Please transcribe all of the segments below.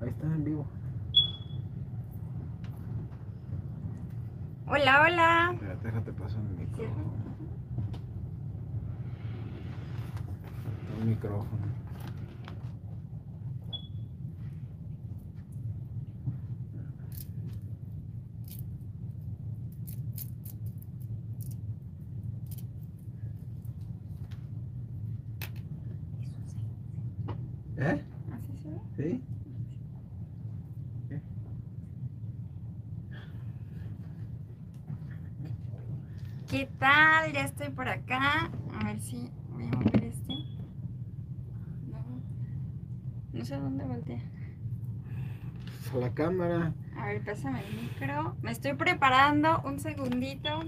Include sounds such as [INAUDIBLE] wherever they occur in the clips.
Ahí está en vivo. Hola, hola. Espérate, déjate paso el micrófono. El micrófono. ¿Eh? ¿Así se ve? ¿Sí? ¿Qué tal? Ya estoy por acá. A ver si voy a mover este. No, no sé dónde volteé. A la cámara. A ver, pásame el micro. Me estoy preparando. Un segundito.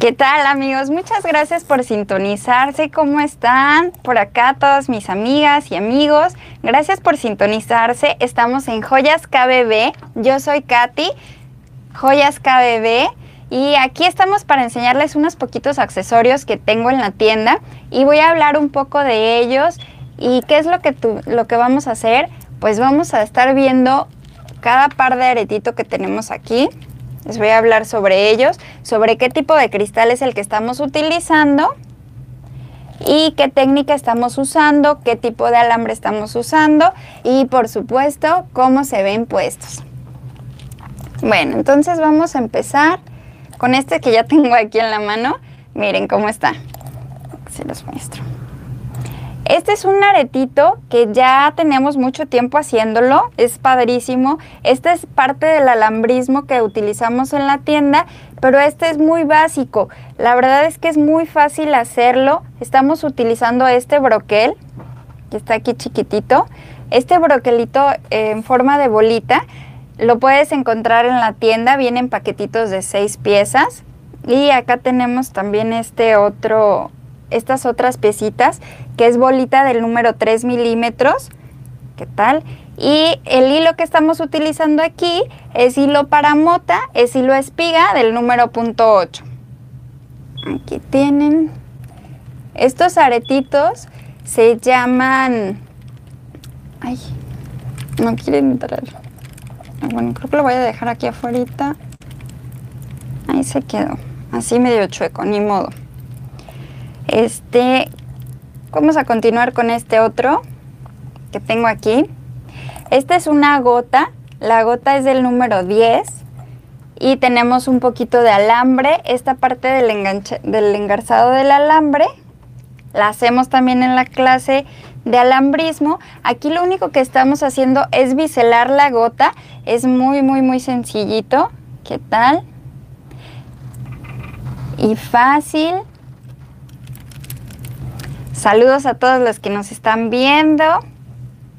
¿Qué tal amigos? Muchas gracias por sintonizarse. ¿Cómo están? Por acá todas mis amigas y amigos. Gracias por sintonizarse. Estamos en Joyas KBB. Yo soy Katy, Joyas KBB. Y aquí estamos para enseñarles unos poquitos accesorios que tengo en la tienda. Y voy a hablar un poco de ellos. ¿Y qué es lo que, lo que vamos a hacer? Pues vamos a estar viendo cada par de aretito que tenemos aquí. Les voy a hablar sobre ellos, sobre qué tipo de cristal es el que estamos utilizando y qué técnica estamos usando, qué tipo de alambre estamos usando y por supuesto cómo se ven puestos. Bueno, entonces vamos a empezar con este que ya tengo aquí en la mano. Miren cómo está. Se los muestro. Este es un aretito que ya tenemos mucho tiempo haciéndolo, es padrísimo. Este es parte del alambrismo que utilizamos en la tienda, pero este es muy básico. La verdad es que es muy fácil hacerlo. Estamos utilizando este broquel, que está aquí chiquitito. Este broquelito eh, en forma de bolita lo puedes encontrar en la tienda, vienen paquetitos de seis piezas. Y acá tenemos también este otro, estas otras piecitas, que es bolita del número 3 milímetros. ¿Qué tal? Y el hilo que estamos utilizando aquí es hilo para mota, es hilo espiga del número punto 8. Aquí tienen. Estos aretitos se llaman... Ay, no quieren entrar. Bueno, creo que lo voy a dejar aquí afuera. Ahí se quedó. Así medio chueco, ni modo. Este, vamos a continuar con este otro que tengo aquí. Esta es una gota. La gota es del número 10. Y tenemos un poquito de alambre. Esta parte del, enganche- del engarzado del alambre la hacemos también en la clase de alambrismo. Aquí lo único que estamos haciendo es biselar la gota. Es muy, muy, muy sencillito. ¿Qué tal? Y fácil. Saludos a todos los que nos están viendo.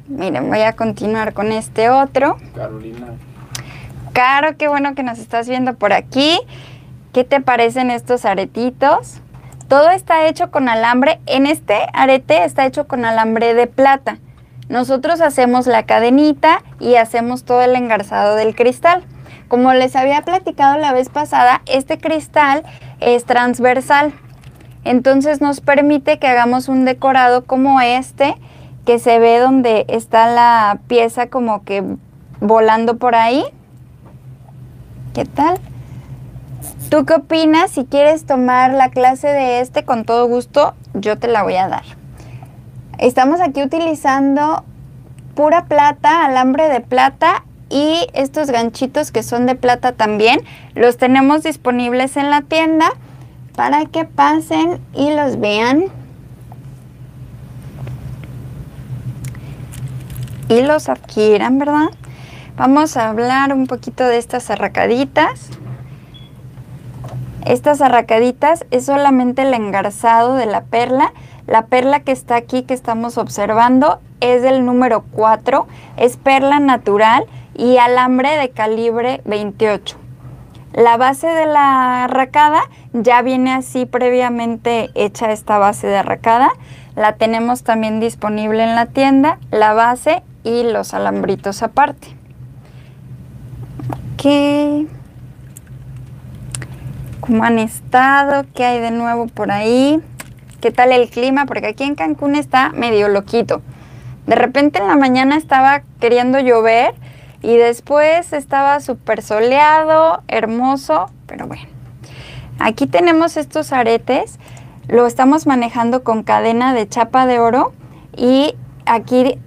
Miren, voy a continuar con este otro. Carolina. Caro, qué bueno que nos estás viendo por aquí. ¿Qué te parecen estos aretitos? Todo está hecho con alambre. En este arete está hecho con alambre de plata. Nosotros hacemos la cadenita y hacemos todo el engarzado del cristal. Como les había platicado la vez pasada, este cristal es transversal. Entonces nos permite que hagamos un decorado como este, que se ve donde está la pieza como que volando por ahí. ¿Qué tal? ¿Tú qué opinas? Si quieres tomar la clase de este, con todo gusto, yo te la voy a dar. Estamos aquí utilizando pura plata, alambre de plata y estos ganchitos que son de plata también. Los tenemos disponibles en la tienda para que pasen y los vean. Y los adquieran, ¿verdad? Vamos a hablar un poquito de estas arracaditas. Estas arracaditas es solamente el engarzado de la perla. La perla que está aquí que estamos observando es del número 4, es perla natural y alambre de calibre 28. La base de la arracada ya viene así previamente hecha esta base de arracada. la tenemos también disponible en la tienda, la base y los alambritos aparte. Ok. ¿Cómo han estado? ¿Qué hay de nuevo por ahí? ¿Qué tal el clima? Porque aquí en Cancún está medio loquito. De repente en la mañana estaba queriendo llover y después estaba súper soleado, hermoso, pero bueno. Aquí tenemos estos aretes, lo estamos manejando con cadena de chapa de oro y aquí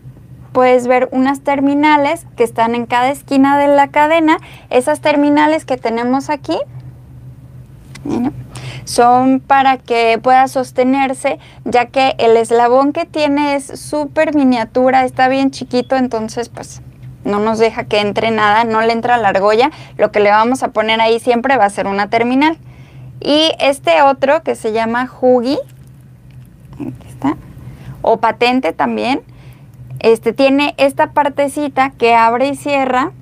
puedes ver unas terminales que están en cada esquina de la cadena. Esas terminales que tenemos aquí son para que pueda sostenerse, ya que el eslabón que tiene es súper miniatura, está bien chiquito, entonces pues no nos deja que entre nada, no le entra la argolla. Lo que le vamos a poner ahí siempre va a ser una terminal. Y este otro que se llama Hugi, aquí está, o patente también, este tiene esta partecita que abre y cierra,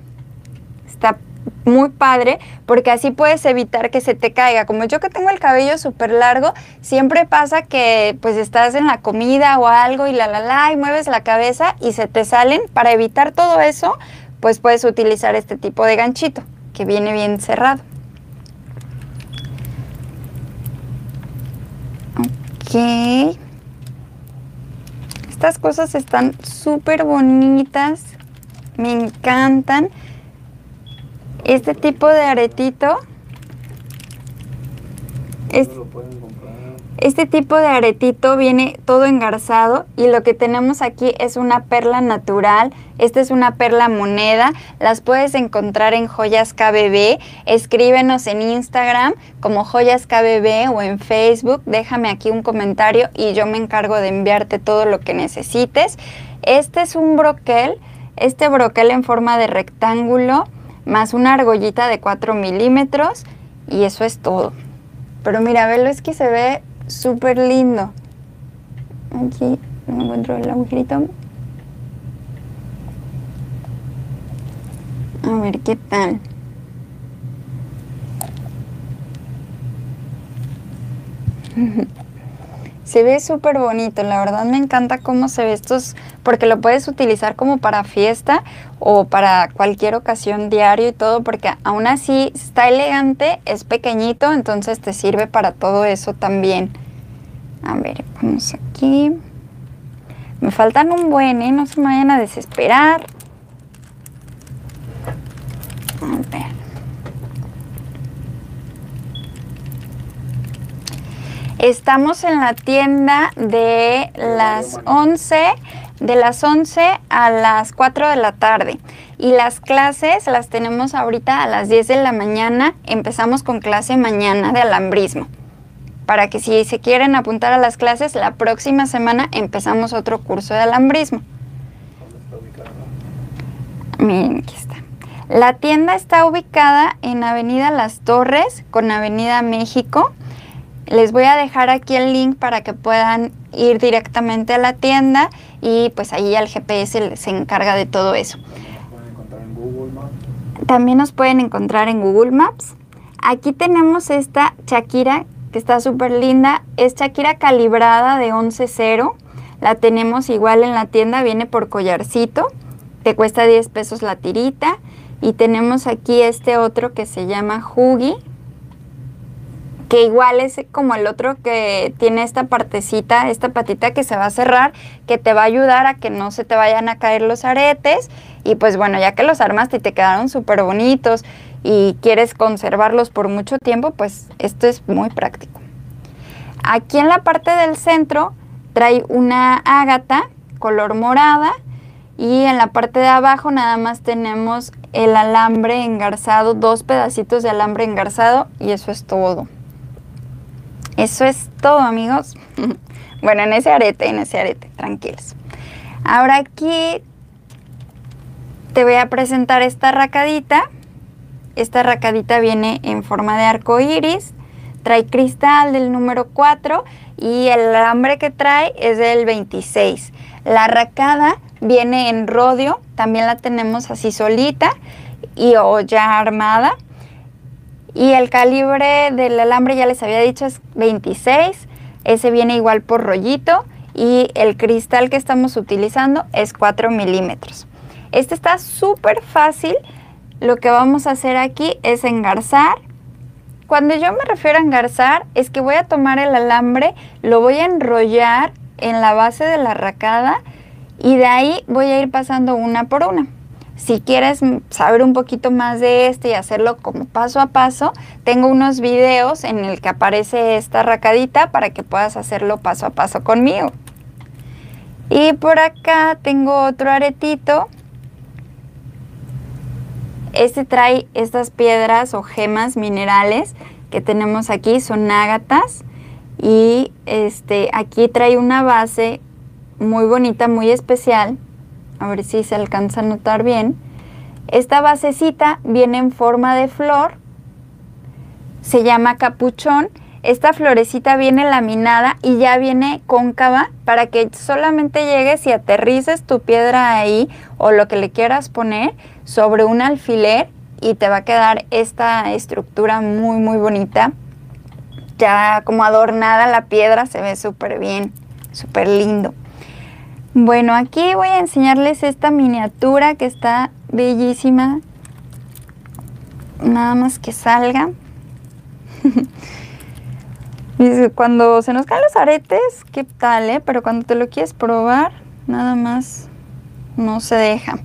está muy padre porque así puedes evitar que se te caiga. Como yo que tengo el cabello súper largo, siempre pasa que pues estás en la comida o algo y la la la y mueves la cabeza y se te salen. Para evitar todo eso, pues puedes utilizar este tipo de ganchito que viene bien cerrado. Ok. Estas cosas están súper bonitas. Me encantan. Este tipo de aretito. Es, este tipo de aretito viene todo engarzado y lo que tenemos aquí es una perla natural. Esta es una perla moneda. Las puedes encontrar en Joyas KBB. Escríbenos en Instagram como Joyas KBB o en Facebook. Déjame aquí un comentario y yo me encargo de enviarte todo lo que necesites. Este es un broquel. Este broquel en forma de rectángulo más una argollita de 4 milímetros y eso es todo. Pero mira, velo, es que se ve súper lindo. Aquí no encuentro el agujerito. A ver qué tal. [LAUGHS] Se ve súper bonito, la verdad me encanta cómo se ve estos, porque lo puedes utilizar como para fiesta o para cualquier ocasión diario y todo, porque aún así está elegante, es pequeñito, entonces te sirve para todo eso también. A ver, vamos aquí. Me faltan un buen, ¿eh? No se me vayan a desesperar. A ver. Estamos en la tienda de las 11, de las 11 a las 4 de la tarde. Y las clases las tenemos ahorita a las 10 de la mañana. Empezamos con clase mañana de alambrismo. Para que si se quieren apuntar a las clases, la próxima semana empezamos otro curso de alambrismo. Miren, aquí está. La tienda está ubicada en Avenida Las Torres con Avenida México les voy a dejar aquí el link para que puedan ir directamente a la tienda y pues ahí el GPS se encarga de todo eso. También nos pueden encontrar en Google Maps. Aquí tenemos esta Shakira que está súper linda. Es Shakira calibrada de 11.0. La tenemos igual en la tienda, viene por collarcito. Te cuesta 10 pesos la tirita. Y tenemos aquí este otro que se llama Hugi que igual es como el otro que tiene esta partecita, esta patita que se va a cerrar, que te va a ayudar a que no se te vayan a caer los aretes. Y pues bueno, ya que los armaste y te quedaron súper bonitos y quieres conservarlos por mucho tiempo, pues esto es muy práctico. Aquí en la parte del centro trae una ágata color morada y en la parte de abajo nada más tenemos el alambre engarzado, dos pedacitos de alambre engarzado y eso es todo. Eso es todo, amigos. [LAUGHS] bueno, en ese arete, en ese arete, tranquilos. Ahora aquí te voy a presentar esta racadita. Esta racadita viene en forma de arco iris, trae cristal del número 4 y el alambre que trae es del 26. La racada viene en rodio, también la tenemos así solita y o ya armada. Y el calibre del alambre, ya les había dicho, es 26. Ese viene igual por rollito y el cristal que estamos utilizando es 4 milímetros. Este está súper fácil. Lo que vamos a hacer aquí es engarzar. Cuando yo me refiero a engarzar es que voy a tomar el alambre, lo voy a enrollar en la base de la racada y de ahí voy a ir pasando una por una. Si quieres saber un poquito más de este y hacerlo como paso a paso, tengo unos videos en el que aparece esta racadita para que puedas hacerlo paso a paso conmigo. Y por acá tengo otro aretito. Este trae estas piedras o gemas minerales que tenemos aquí, son ágatas. Y este, aquí trae una base muy bonita, muy especial. A ver si se alcanza a notar bien. Esta basecita viene en forma de flor. Se llama capuchón. Esta florecita viene laminada y ya viene cóncava para que solamente llegues y aterrices tu piedra ahí o lo que le quieras poner sobre un alfiler y te va a quedar esta estructura muy muy bonita. Ya como adornada la piedra se ve súper bien, súper lindo. Bueno, aquí voy a enseñarles esta miniatura que está bellísima. Nada más que salga. [LAUGHS] cuando se nos caen los aretes, ¿qué tal, eh? Pero cuando te lo quieres probar, nada más no se deja.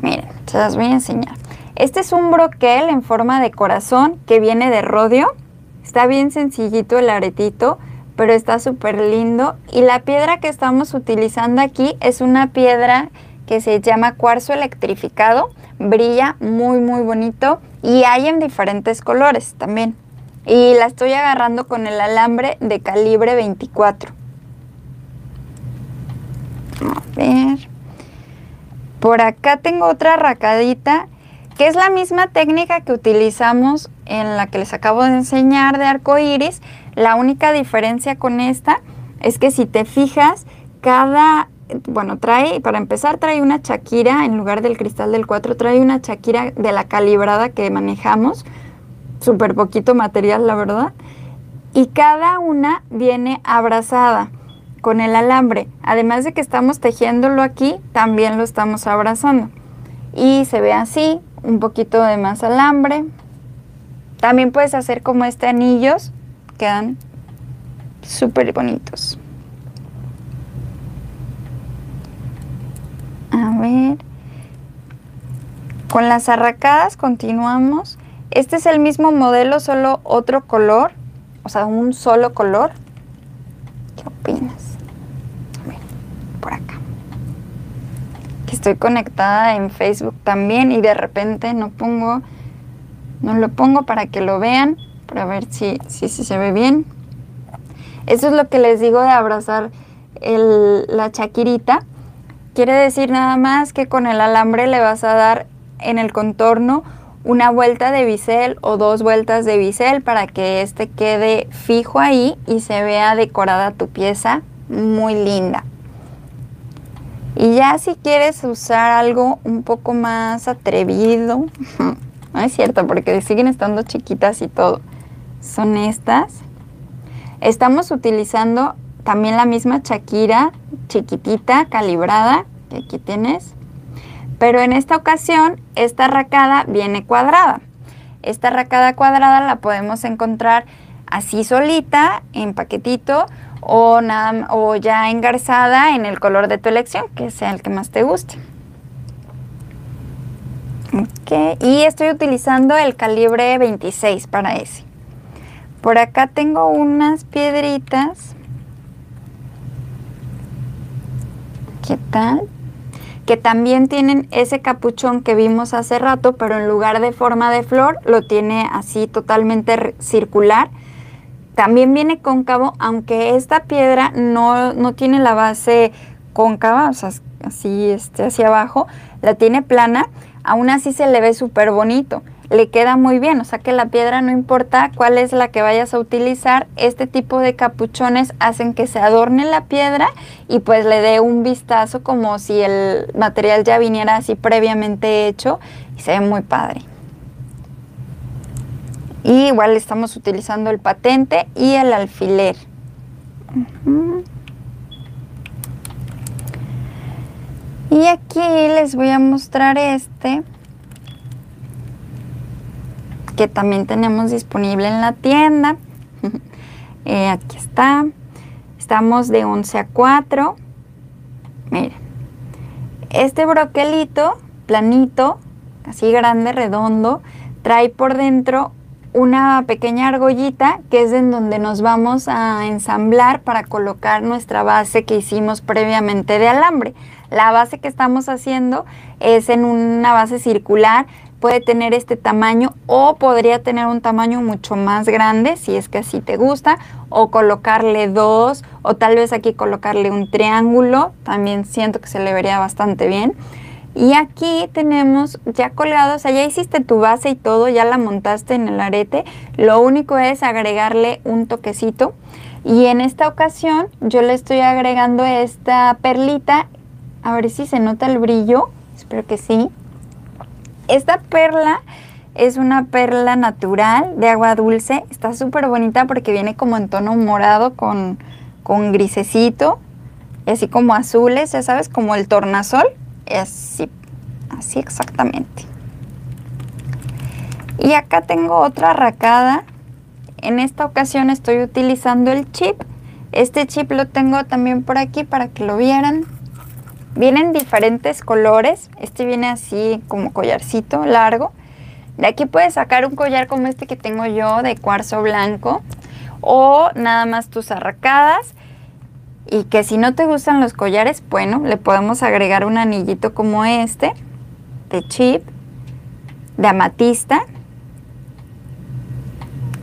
Miren, se las voy a enseñar. Este es un broquel en forma de corazón que viene de rodio. Está bien sencillito el aretito pero está súper lindo. Y la piedra que estamos utilizando aquí es una piedra que se llama cuarzo electrificado. Brilla muy muy bonito y hay en diferentes colores también. Y la estoy agarrando con el alambre de calibre 24. A ver. Por acá tengo otra racadita que es la misma técnica que utilizamos en la que les acabo de enseñar de arco iris. La única diferencia con esta es que si te fijas, cada, bueno, trae, para empezar, trae una chaquira en lugar del cristal del 4, trae una chaquira de la calibrada que manejamos. Súper poquito material, la verdad. Y cada una viene abrazada con el alambre. Además de que estamos tejiéndolo aquí, también lo estamos abrazando. Y se ve así, un poquito de más alambre. También puedes hacer como este anillos, quedan súper bonitos. A ver. Con las arracadas continuamos. Este es el mismo modelo, solo otro color, o sea, un solo color. ¿Qué opinas? A ver, por acá que estoy conectada en Facebook también y de repente no pongo, no lo pongo para que lo vean, para ver si, si, se ve bien. Eso es lo que les digo de abrazar la chaquirita. Quiere decir nada más que con el alambre le vas a dar en el contorno una vuelta de bisel o dos vueltas de bisel para que este quede fijo ahí y se vea decorada tu pieza muy linda. Y ya si quieres usar algo un poco más atrevido, [LAUGHS] no es cierto, porque siguen estando chiquitas y todo, son estas. Estamos utilizando también la misma Shakira, chiquitita, calibrada, que aquí tienes. Pero en esta ocasión, esta racada viene cuadrada. Esta racada cuadrada la podemos encontrar así solita, en paquetito, o, nada, o ya engarzada en el color de tu elección, que sea el que más te guste. y estoy utilizando el calibre 26 para ese. Por acá tengo unas piedritas. ¿Qué tal? Que también tienen ese capuchón que vimos hace rato, pero en lugar de forma de flor, lo tiene así totalmente circular también viene cóncavo, aunque esta piedra no, tiene la base cóncava, o sea, así este, hacia abajo, la tiene plana, aún así se le ve súper bonito. Le queda muy bien, o sea que la piedra no importa cuál es la que vayas a utilizar, este tipo de capuchones hacen que se adorne la piedra y pues le dé un vistazo como si el material ya viniera así previamente hecho y se ve muy padre. Y igual estamos utilizando el patente y el alfiler. Y aquí les voy a mostrar este que también tenemos disponible en la tienda. [LAUGHS] Eh, aquí está. Estamos de 11 a 4. Miren. Este broquelito planito, así grande, redondo, trae por dentro una pequeña argollita que es en donde nos vamos a ensamblar para colocar nuestra base que hicimos previamente de alambre. La base que estamos haciendo es en una base circular, puede tener este tamaño o podría tener un tamaño mucho más grande si es que así te gusta o colocarle dos o tal vez aquí colocarle un triángulo, también siento que se le vería bastante bien. Y aquí tenemos ya colgado, o sea, ya hiciste tu base y todo, ya la montaste en el arete. Lo único es agregarle un toquecito. Y en esta ocasión yo le estoy agregando esta perlita. A ver si se nota el brillo. Espero que sí. Esta perla es una perla natural de agua dulce. Está súper bonita porque viene como en tono morado con, con grisecito. Así como azules, ya sabes, como el tornasol así, así exactamente. Y acá tengo otra racada. En esta ocasión estoy utilizando el chip. Este chip lo tengo también por aquí para que lo vieran. Vienen diferentes colores. Este viene así como collarcito largo. De aquí puedes sacar un collar como este que tengo yo de cuarzo blanco. O nada más tus arracadas y que si no te gustan los collares, bueno, le podemos agregar un anillito como este, de chip, de amatista.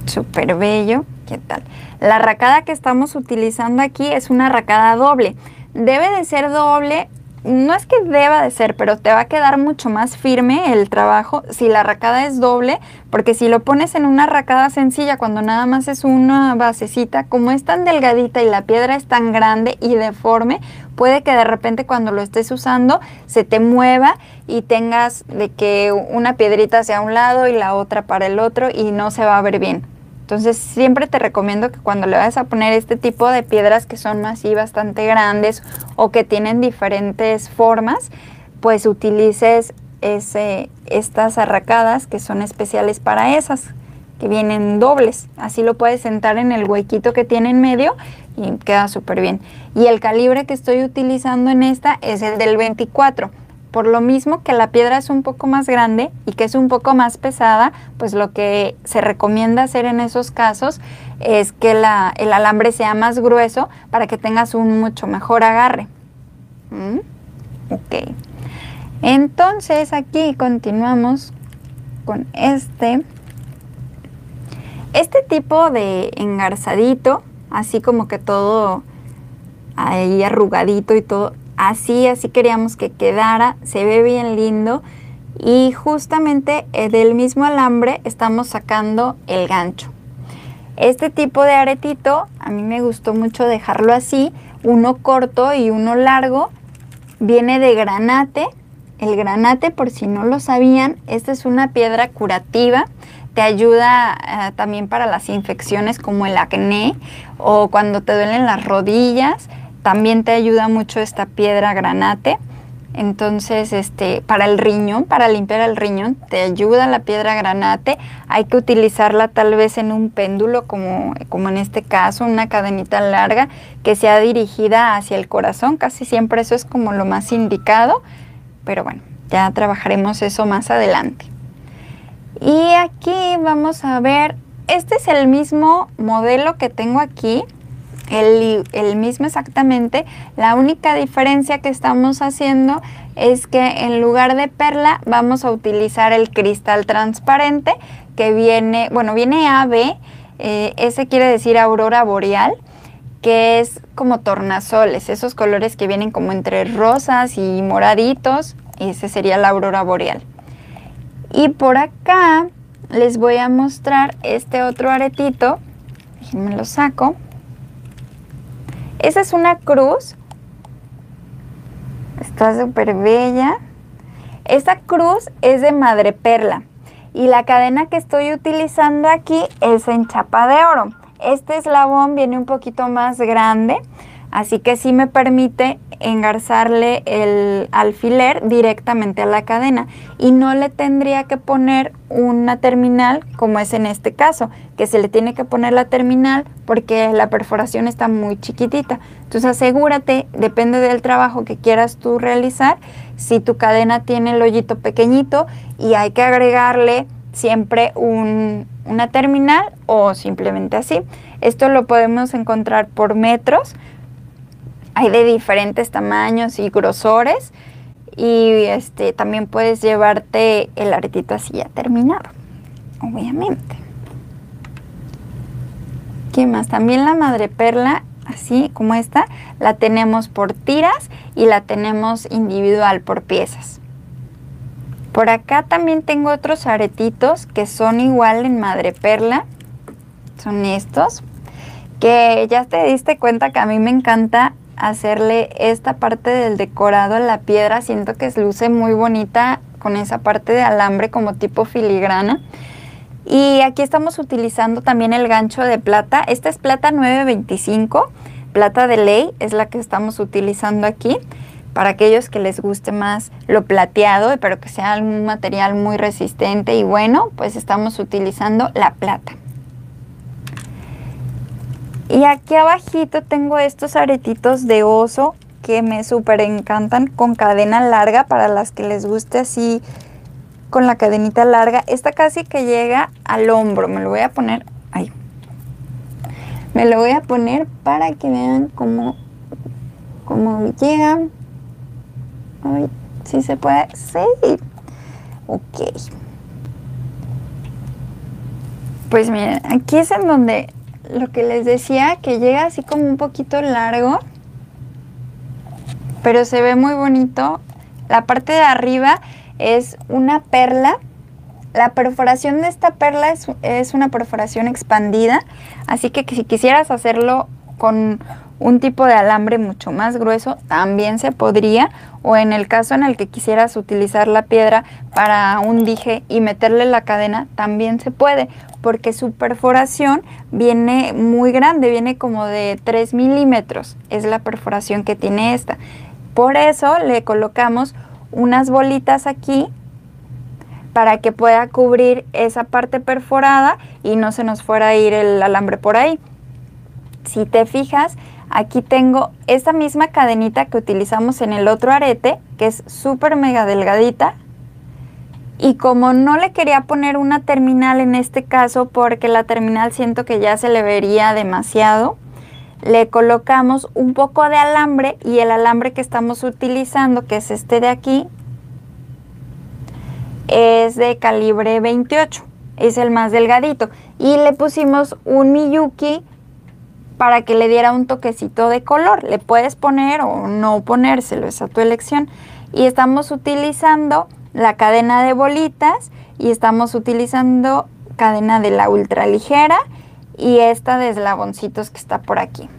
Súper bello. ¿Qué tal? La racada que estamos utilizando aquí es una racada doble. Debe de ser doble no es que deba de ser, pero te va a quedar mucho más firme el trabajo si la racada es doble, porque si lo pones en una racada sencilla, cuando nada más es una basecita, como es tan delgadita y la piedra es tan grande y deforme, puede que de repente cuando lo estés usando se te mueva y tengas de que una piedrita hacia un lado y la otra para el otro y no se va a ver bien. Entonces siempre te recomiendo que cuando le vayas a poner este tipo de piedras que son así bastante grandes o que tienen diferentes formas, pues utilices ese, estas arracadas que son especiales para esas, que vienen dobles. Así lo puedes sentar en el huequito que tiene en medio y queda súper bien. Y el calibre que estoy utilizando en esta es el del 24 por lo mismo que la piedra es un poco más grande y que es un poco más pesada, pues lo que se recomienda hacer en esos casos es que el alambre sea más grueso para que tengas un mucho mejor agarre. ¿Mm? Ok. Entonces aquí continuamos con este. Este tipo de engarzadito, así como que todo ahí arrugadito y todo, así, así queríamos que quedara, se ve bien lindo. Y justamente eh, del mismo alambre estamos sacando el gancho. Este tipo de aretito a mí me gustó mucho dejarlo así, uno corto y uno largo, viene de granate. El granate, por si no lo sabían, esta es una piedra curativa, te ayuda eh, también para las infecciones como el acné o cuando te duelen las rodillas también te ayuda mucho esta piedra granate. Entonces, este, para el riñón, para limpiar el riñón, te ayuda la piedra granate. Hay que utilizarla tal vez en un péndulo, como, como en este caso, una cadenita larga que sea dirigida hacia el corazón. Casi siempre eso es como lo más indicado. Pero bueno, ya trabajaremos eso más adelante. Y aquí vamos a ver, este es el mismo modelo que tengo aquí el, mismo exactamente. La única diferencia que estamos haciendo es que en lugar de perla vamos a utilizar el cristal transparente que viene, bueno, viene AB, eh, ese quiere decir aurora boreal, que es como tornasoles, esos colores que vienen como entre rosas y moraditos, ese sería la aurora boreal. Y por acá les voy a mostrar este otro aretito, déjenme lo saco. Esa es una cruz. Está súper bella. Esta cruz es de madreperla. Y la cadena que estoy utilizando aquí es en chapa de oro. Este eslabón viene un poquito más grande. Así que sí me permite engarzarle el alfiler directamente a la cadena y no le tendría que poner una terminal como es en este caso, que se le tiene que poner la terminal porque la perforación está muy chiquitita. Entonces asegúrate, depende del trabajo que quieras tú realizar, si tu cadena tiene el hoyito pequeñito y hay que agregarle siempre una terminal o simplemente así. Esto lo podemos encontrar por metros hay de diferentes tamaños y grosores y este también puedes llevarte el aretito así ya terminado, obviamente. ¿Qué más? También la madreperla, así como esta, la tenemos por tiras y la tenemos individual por piezas. Por acá también tengo otros aretitos que son igual en madreperla. Son estos. Que ya te diste cuenta que a mí me encanta hacerle esta parte del decorado a la piedra. Siento que luce muy bonita con esa parte de alambre como tipo filigrana. Y aquí estamos utilizando también el gancho de plata. Esta es plata 925, plata de ley es la que estamos utilizando aquí. Para aquellos que les guste más lo plateado, pero que sea un material muy resistente y bueno, pues estamos utilizando la plata. Y aquí abajito tengo estos aretitos de oso que me súper encantan con cadena larga para las que les guste así con la cadenita larga. Esta casi que llega al hombro. Me lo voy a poner ahí. Me lo voy a poner para que vean cómo, cómo llega. Ay, si se puede. Sí. Ok. Pues miren, aquí es en donde lo que les decía, que llega así como un poquito largo, pero se ve muy bonito. La parte de arriba es una perla. La perforación de esta perla es, es una perforación expandida, así que si quisieras hacerlo con un tipo de alambre mucho más grueso también se podría o en el caso en el que quisieras utilizar la piedra para un dije y meterle la cadena también se puede porque su perforación viene muy grande, viene como de 3 milímetros, es la perforación que tiene esta. Por eso le colocamos unas bolitas aquí para que pueda cubrir esa parte perforada y no se nos fuera a ir el alambre por ahí. Si te fijas, Aquí tengo esta misma cadenita que utilizamos en el otro arete, que es súper mega delgadita. Y como no le quería poner una terminal en este caso, porque la terminal siento que ya se le vería demasiado, le colocamos un poco de alambre y el alambre que estamos utilizando, que es este de aquí, es de calibre 28, es el más delgadito. Y le pusimos un Miyuki para que le diera un toquecito de color. Le puedes poner o no ponérselo, es a tu elección. Y estamos utilizando la cadena de bolitas y estamos utilizando cadena de la ultra ligera y esta de eslaboncitos que está por aquí.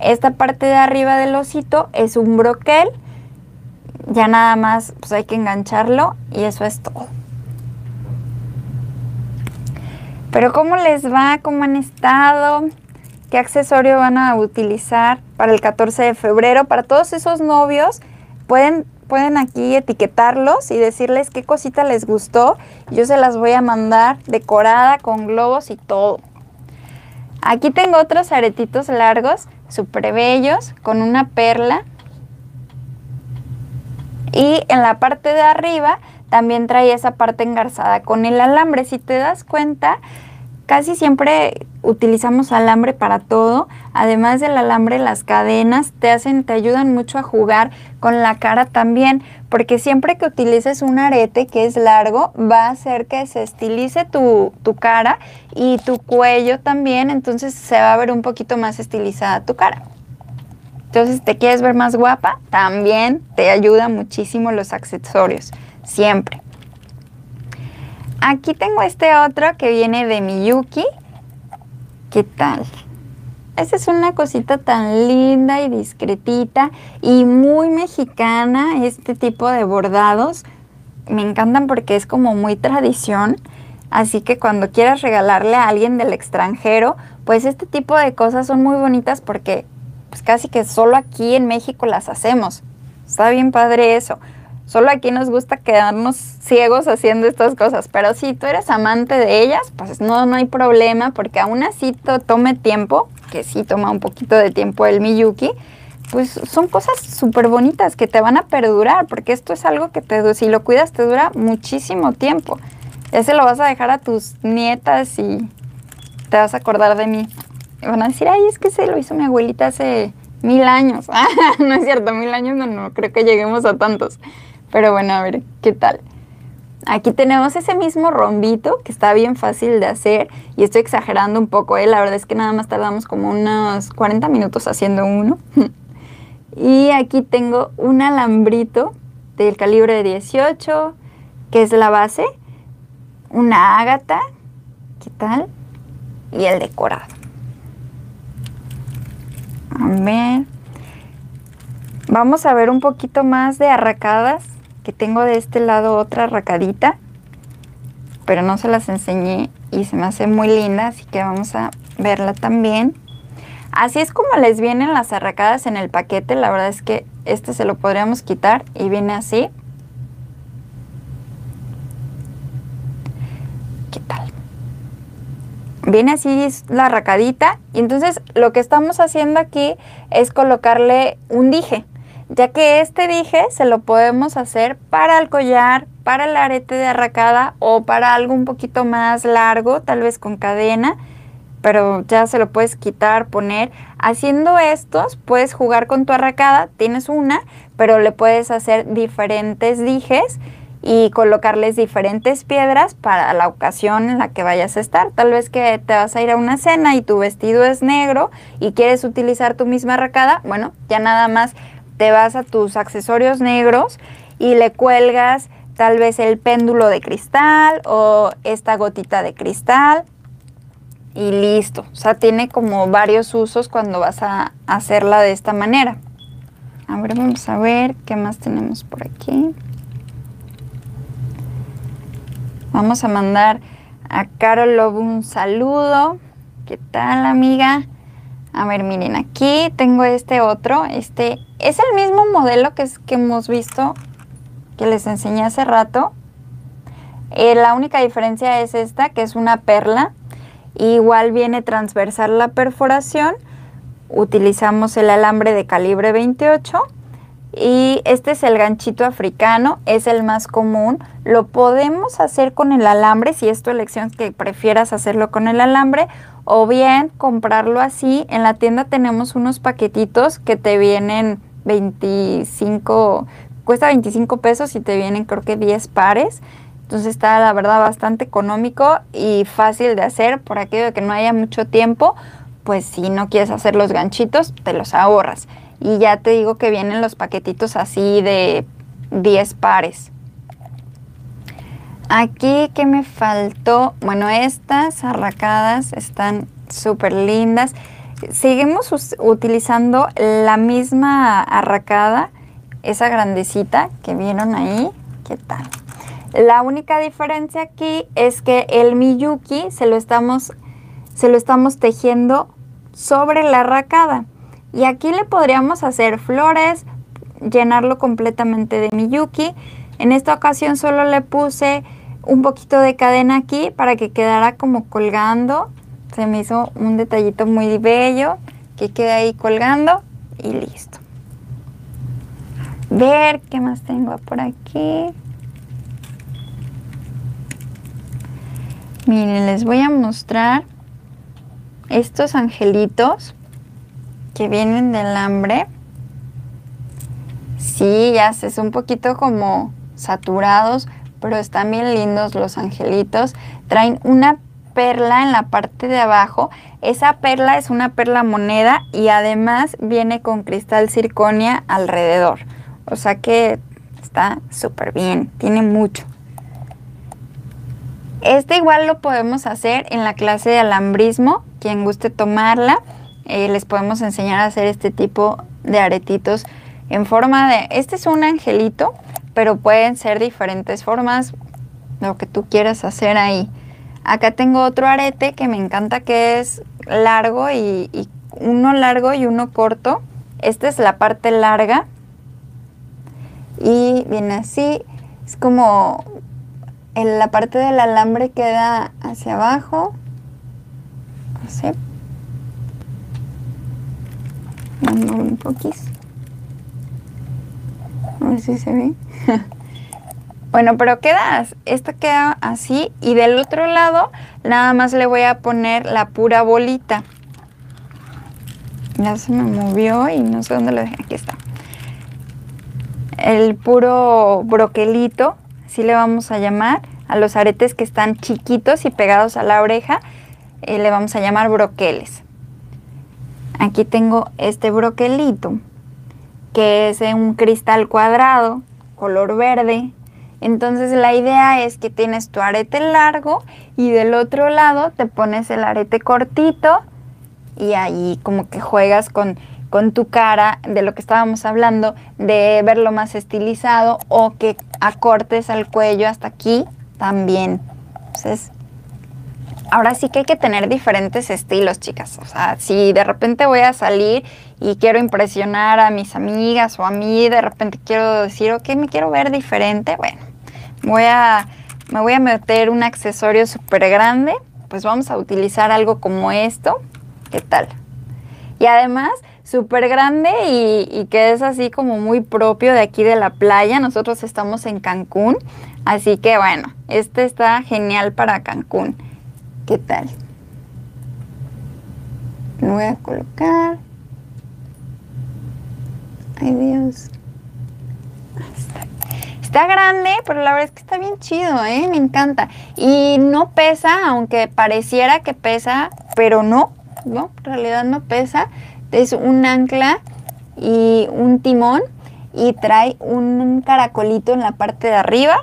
Esta parte de arriba del osito es un broquel. Ya nada más pues hay que engancharlo y eso es todo. Pero ¿cómo les va? ¿Cómo han estado? Qué accesorio van a utilizar para el 14 de febrero. Para todos esos novios, pueden, pueden aquí etiquetarlos y decirles qué cosita les gustó. Yo se las voy a mandar decorada con globos y todo. Aquí tengo otros aretitos largos, súper bellos, con una perla. Y en la parte de arriba también trae esa parte engarzada con el alambre. Si te das cuenta, casi siempre utilizamos alambre para todo. Además del alambre, las cadenas te hacen, te ayudan mucho a jugar con la cara también, porque siempre que utilices un arete que es largo, va a hacer que se estilice tu, tu cara y tu cuello también, entonces se va a ver un poquito más estilizada tu cara. Entonces, ¿te quieres ver más guapa? También te ayuda muchísimo los accesorios, siempre. Aquí tengo este otro que viene de Miyuki. ¿Qué tal? Esta es una cosita tan linda y discretita y muy mexicana, este tipo de bordados. Me encantan porque es como muy tradición. Así que cuando quieras regalarle a alguien del extranjero, pues este tipo de cosas son muy bonitas porque pues casi que solo aquí en México las hacemos. Está bien padre eso. Solo aquí nos gusta quedarnos ciegos haciendo estas cosas, pero si tú eres amante de ellas, pues no, no hay problema, porque aún así to- tome tiempo, que sí toma un poquito de tiempo el Miyuki, pues son cosas súper bonitas que te van a perdurar, porque esto es algo que te, si lo cuidas te dura muchísimo tiempo. Ya se lo vas a dejar a tus nietas y te vas a acordar de mí. Y van a decir, ay, es que se lo hizo mi abuelita hace mil años. [LAUGHS] no es cierto, mil años no, no creo que lleguemos a tantos. Pero bueno, a ver, ¿qué tal? Aquí tenemos ese mismo rombito que está bien fácil de hacer y estoy exagerando un poco, ¿eh? la verdad es que nada más tardamos como unos 40 minutos haciendo uno. [LAUGHS] y aquí tengo un alambrito del calibre de 18, que es la base, una ágata, ¿qué tal? Y el decorado. A ver. Vamos a ver un poquito más de arracadas, que tengo de este lado otra arracadita, pero no se las enseñé y se me hace muy linda, así que vamos a verla también. Así es como les vienen las arracadas en el paquete, la verdad es que este se lo podríamos quitar y viene así. ¿Qué tal? Viene así la arracadita y entonces lo que estamos haciendo aquí es colocarle un dije, ya que este dije se lo podemos hacer para el collar, para el arete de arracada o para algo un poquito más largo, tal vez con cadena, pero ya se lo puedes quitar, poner. Haciendo estos puedes jugar con tu arracada, tienes una, pero le puedes hacer diferentes dijes y colocarles diferentes piedras para la ocasión en la que vayas a estar. Tal vez que te vas a ir a una cena y tu vestido es negro y quieres utilizar tu misma arracada, bueno, ya nada más te vas a tus accesorios negros y le cuelgas tal vez el péndulo de cristal o esta gotita de cristal y listo. O sea, tiene como varios usos cuando vas a hacerla de esta manera. A ver, vamos a ver qué más tenemos por aquí. Vamos a mandar a Carol Lobo un saludo. ¿Qué tal, amiga? A ver, miren, aquí tengo este otro. Este es el mismo modelo que, es, que hemos visto, que les enseñé hace rato. Eh, la única diferencia es esta, que es una perla. Igual viene transversal la perforación. Utilizamos el alambre de calibre 28 y este es el ganchito africano, es el más común. Lo podemos hacer con el alambre, si es tu elección que prefieras hacerlo con el alambre, o bien comprarlo así. En la tienda tenemos unos paquetitos que te vienen 25, cuesta 25 pesos y te vienen creo que 10 pares. Entonces está la verdad bastante económico y fácil de hacer por aquello de que no haya mucho tiempo. Pues si no quieres hacer los ganchitos, te los ahorras. Y ya te digo que vienen los paquetitos así de 10 pares. Aquí que me faltó, bueno, estas arracadas están súper lindas. Seguimos utilizando la misma arracada, esa grandecita que vieron ahí. ¿Qué tal? La única diferencia aquí es que el Miyuki se lo estamos, se lo estamos tejiendo sobre la arracada. Y aquí le podríamos hacer flores, llenarlo completamente de Miyuki. En esta ocasión solo le puse un poquito de cadena aquí para que quedara como colgando. Se me hizo un detallito muy bello que quede ahí colgando y listo. Ver qué más tengo por aquí. Miren, les voy a mostrar estos angelitos que vienen del alambre. Sí, ya sé, es un poquito como saturados, pero están bien lindos los angelitos. Traen una perla en la parte de abajo. Esa perla es una perla moneda y además viene con cristal circonia alrededor. O sea que está súper bien, tiene mucho. Este igual lo podemos hacer en la clase de alambrismo. Quien guste tomarla, eh, les podemos enseñar a hacer este tipo de aretitos en forma de... Este es un angelito, pero pueden ser diferentes formas, lo que tú quieras hacer ahí. Acá tengo otro arete que me encanta que es largo y, uno largo y uno corto. Esta es la parte larga. Y viene así. Es como en la parte del alambre queda hacia abajo. Así. un poquito. Se ve. [LAUGHS] bueno, pero queda, esto queda así y del otro lado nada más le voy a poner la pura bolita. Ya se me movió y no sé dónde lo dejé. Aquí está. El puro broquelito, así le vamos a llamar, a los aretes que están chiquitos y pegados a la oreja, eh, le vamos a llamar broqueles. Aquí tengo este broquelito, que es un cristal cuadrado, color verde. Entonces la idea es que tienes tu arete largo y del otro lado te pones el arete cortito y ahí como que juegas con, con tu cara de lo que estábamos hablando, de verlo más estilizado o que acortes al cuello hasta aquí también. Entonces ahora sí que hay que tener diferentes estilos, chicas. O sea, si de repente voy a salir y quiero impresionar a mis amigas o a mí, de repente quiero decir, ok, me quiero ver diferente, bueno, voy a, me voy a meter un accesorio súper grande, pues vamos a utilizar algo como esto. ¿Qué tal? Y además, súper grande y, y, que es así como muy propio de aquí de la playa. Nosotros estamos en Cancún, así que bueno, este está genial para Cancún. ¿Qué tal? Lo voy a colocar. Ay Dios. Está. grande, pero la verdad es que está bien chido, ¿eh? Me encanta. Y no pesa, aunque pareciera que pesa, pero no, ¿no? En realidad no pesa. Es un ancla y un timón y trae un caracolito en la parte de arriba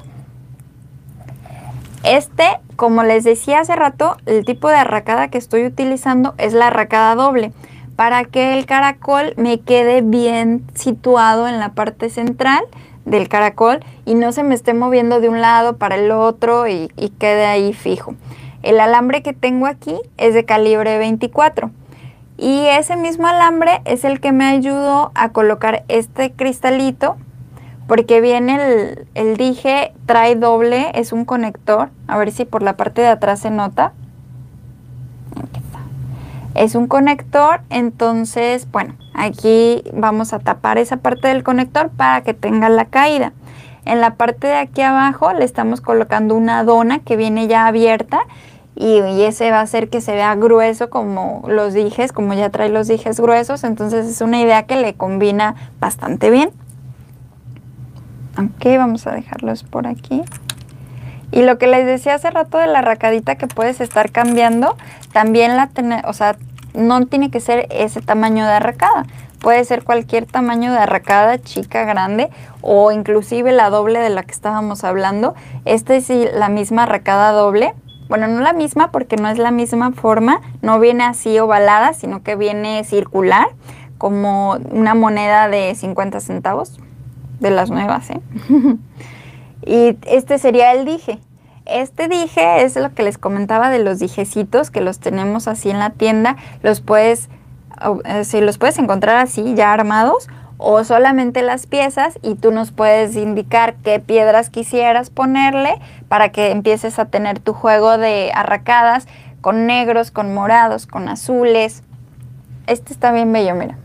este, como les decía hace rato, el tipo de arracada que estoy utilizando es la arracada doble para que el caracol me quede bien situado en la parte central del caracol y no se me esté moviendo de un lado para el otro y, quede ahí fijo. El alambre que tengo aquí es de calibre 24 y ese mismo alambre es el que me ayudó a colocar este cristalito porque viene el, dije, trae doble, es un conector, a ver si por la parte de atrás se nota. Es un conector, entonces, bueno, aquí vamos a tapar esa parte del conector para que tenga la caída. En la parte de aquí abajo le estamos colocando una dona que viene ya abierta y, y, ese va a hacer que se vea grueso como los dijes, como ya trae los dijes gruesos, entonces es una idea que le combina bastante bien. Ok, vamos a dejarlos por aquí. Y lo que les decía hace rato de la racadita que puedes estar cambiando, también la tener, o sea, no tiene que ser ese tamaño de arracada. Puede ser cualquier tamaño de arracada, chica, grande, o inclusive la doble de la que estábamos hablando. Esta es la misma arracada doble. Bueno, no la misma porque no es la misma forma, no viene así ovalada, sino que viene circular, como una moneda de 50 centavos de las nuevas, ¿eh? [LAUGHS] y este sería el dije. Este dije es lo que les comentaba de los dijecitos que los tenemos así en la tienda. Los puedes, eh, si los puedes encontrar así ya armados o solamente las piezas y tú nos puedes indicar qué piedras quisieras ponerle para que empieces a tener tu juego de arracadas con negros, con morados, con azules. Este está bien bello, mira.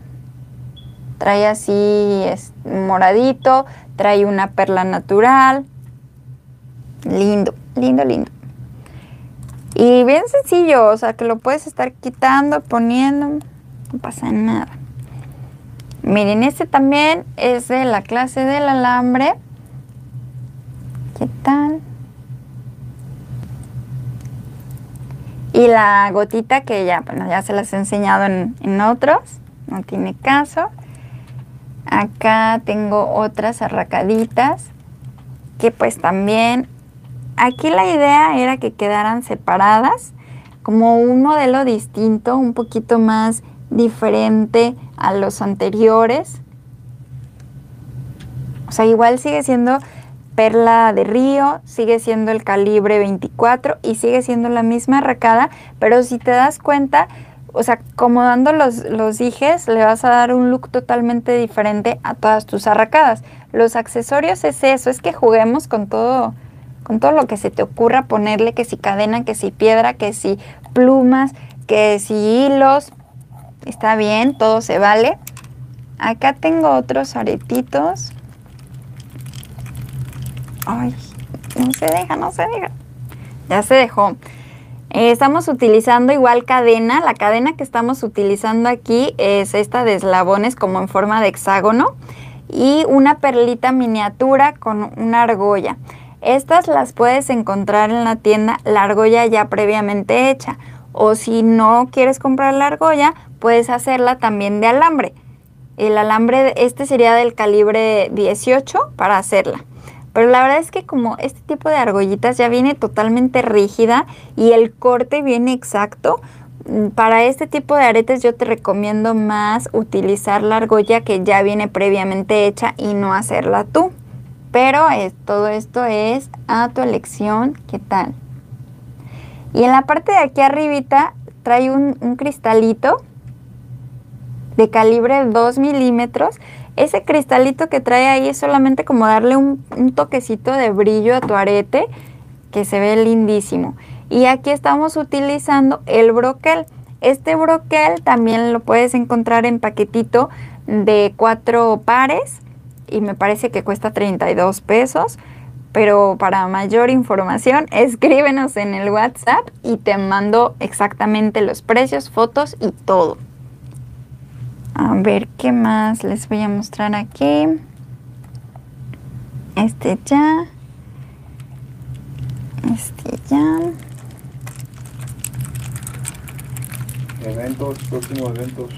Trae así es, moradito, trae una perla natural. Lindo, lindo, lindo. Y bien sencillo, o sea que lo puedes estar quitando, poniendo, no pasa nada. Miren, este también es de la clase del alambre. ¿Qué tal? Y la gotita que ya, bueno, ya se las he enseñado en, en otros, no tiene caso. Acá tengo otras arracaditas que pues también aquí la idea era que quedaran separadas como un modelo distinto, un poquito más diferente a los anteriores. O sea, igual sigue siendo perla de río, sigue siendo el calibre 24 y sigue siendo la misma arracada, pero si te das cuenta, o sea, acomodando los, los dijes, le vas a dar un look totalmente diferente a todas tus arracadas. Los accesorios es eso, es que juguemos con todo, con todo lo que se te ocurra ponerle, que si cadena, que si piedra, que si plumas, que si hilos. Está bien, todo se vale. Acá tengo otros aretitos. Ay, no se deja, no se deja. Ya se dejó. Eh, estamos utilizando igual cadena. La cadena que estamos utilizando aquí es esta de eslabones como en forma de hexágono y una perlita miniatura con una argolla. Estas las puedes encontrar en la tienda, la argolla ya previamente hecha. O si no quieres comprar la argolla, puedes hacerla también de alambre. El alambre, este sería del calibre 18 para hacerla. Pero la verdad es que como este tipo de argollitas ya viene totalmente rígida y el corte viene exacto, mm, para este tipo de aretes yo te recomiendo más utilizar la argolla que ya viene previamente hecha y no hacerla tú. Pero todo esto es a tu elección, ¿qué tal? Y en la parte de aquí arribita trae un, un cristalito de calibre 2 milímetros ese cristalito que trae ahí es solamente como darle un, toquecito de brillo a tu arete que se ve lindísimo. Y aquí estamos utilizando el broquel. Este broquel también lo puedes encontrar en paquetito de cuatro pares y me parece que cuesta 32 pesos. Pero para mayor información, [LAUGHS] escríbenos en el WhatsApp y te mando exactamente los precios, fotos y todo. A ver qué más les voy a mostrar aquí. Este ya. Este ya. Eventos, próximos eventos.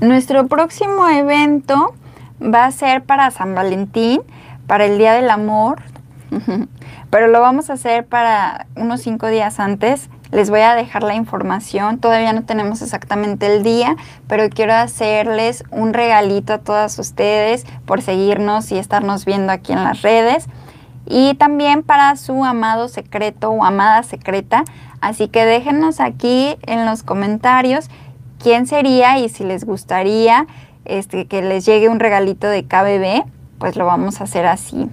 Nuestro próximo evento va a ser para San Valentín, para el Día del Amor, [LAUGHS] pero lo vamos a hacer para unos cinco días antes. Les voy a dejar la información, todavía no tenemos exactamente el día, pero quiero hacerles un regalito a todas ustedes por seguirnos y estarnos viendo aquí en las redes. Y también para su amado secreto o amada secreta. Así que déjenos aquí en los comentarios quién sería y si les gustaría este, que les llegue un regalito de KBB, pues lo vamos a hacer así.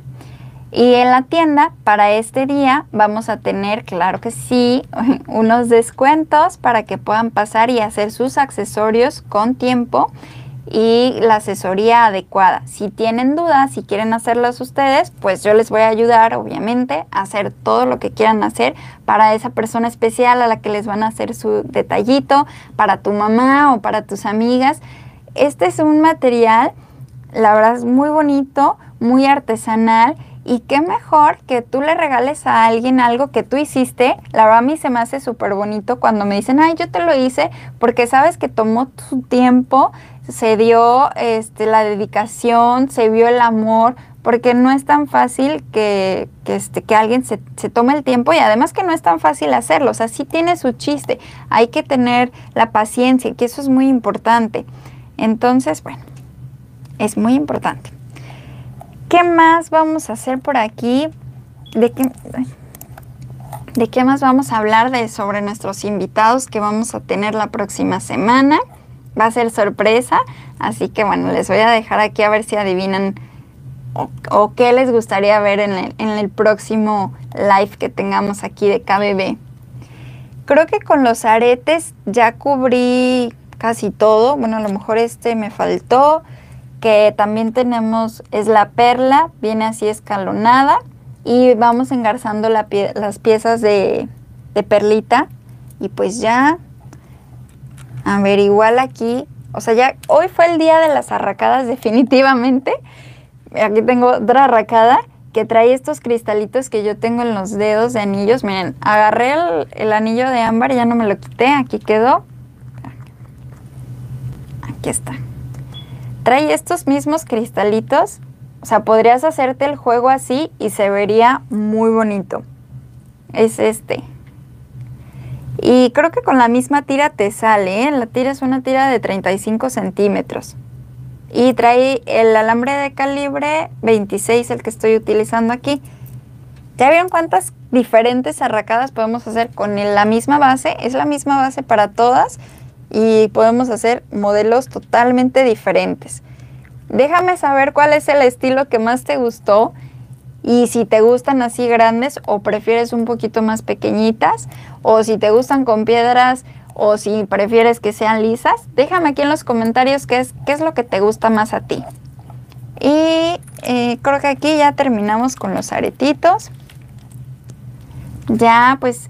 Y en la tienda para este día vamos a tener, claro que sí, [LAUGHS] unos descuentos para que puedan pasar y hacer sus accesorios con tiempo y la asesoría adecuada. Si tienen dudas, si quieren hacerlos ustedes, pues yo les voy a ayudar, obviamente, a hacer todo lo que quieran hacer para esa persona especial a la que les van a hacer su detallito, para tu mamá o para tus amigas. Este es un material, la verdad es muy bonito, muy artesanal y qué mejor que tú le regales a alguien algo que tú hiciste. La verdad a mí se me hace súper bonito cuando me dicen, ay, yo te lo hice, porque sabes que tomó su tiempo, se dio este, la dedicación, se vio el amor, porque no es tan fácil que, que, este, que alguien se, se, tome el tiempo y además que no es tan fácil hacerlo. O sea, sí tiene su chiste. Hay que tener la paciencia, que eso es muy importante. Entonces, bueno, es muy importante. ¿Qué más vamos a hacer por aquí? ¿De qué, ¿De qué más vamos a hablar de sobre nuestros invitados que vamos a tener la próxima semana? Va a ser sorpresa, así que bueno, les voy a dejar aquí a ver si adivinan o, qué les gustaría ver en el, en el próximo live que tengamos aquí de KBB. Creo que con los aretes ya cubrí casi todo. Bueno, a lo mejor este me faltó que también tenemos, es la perla, viene así escalonada y vamos engarzando las piezas de, perlita y pues ya, a ver, igual aquí, o sea, ya hoy fue el día de las arracadas [LAUGHS] definitivamente. Aquí tengo otra arracada que trae estos cristalitos que yo tengo en los dedos de anillos. Miren, agarré el, el anillo de ámbar, ya no me lo quité, aquí quedó. Aquí está trae estos mismos cristalitos. O sea, podrías hacerte el juego así y se vería muy bonito. Es este. Y creo que con la misma tira te sale, ¿eh? La tira es una tira de 35 centímetros. Y trae el alambre de calibre 26, el que estoy utilizando aquí. ¿Ya vieron cuántas diferentes arracadas podemos hacer con la misma base? Es la misma base para todas y podemos hacer modelos totalmente diferentes. Déjame saber cuál es el estilo que más te gustó y si te gustan así grandes o prefieres un poquito más pequeñitas o si te gustan con piedras o si prefieres que sean lisas, déjame aquí en los comentarios qué es, qué es lo que te gusta más a ti. Y eh, creo que aquí ya terminamos con los aretitos. Ya pues,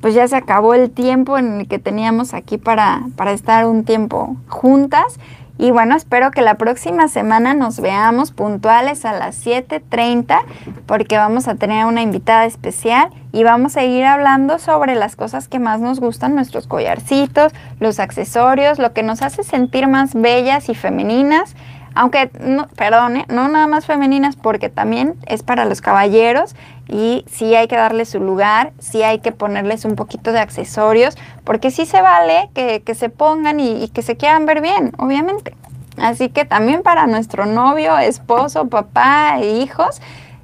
pues ya se acabó el tiempo en el que teníamos aquí para, para estar un tiempo juntas. Y bueno, espero que la próxima semana nos veamos puntuales a las 7.30 porque vamos a tener una invitada especial y vamos a ir hablando sobre las cosas que más nos gustan, nuestros collarcitos, los accesorios, lo que nos hace sentir más bellas y femeninas. Aunque, no, perdone, no nada más femeninas porque también es para los caballeros y sí hay que darles su lugar, sí hay que ponerles un poquito de accesorios, porque sí se vale que, se pongan y, y, que se quieran ver bien, obviamente. Así que también para nuestro novio, esposo, papá e hijos,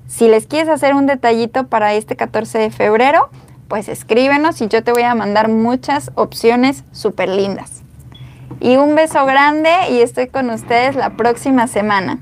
si les quieres hacer un detallito para este 14 de febrero, pues escríbenos y yo te voy a mandar muchas opciones súper lindas. Y un beso grande y estoy con ustedes la próxima semana.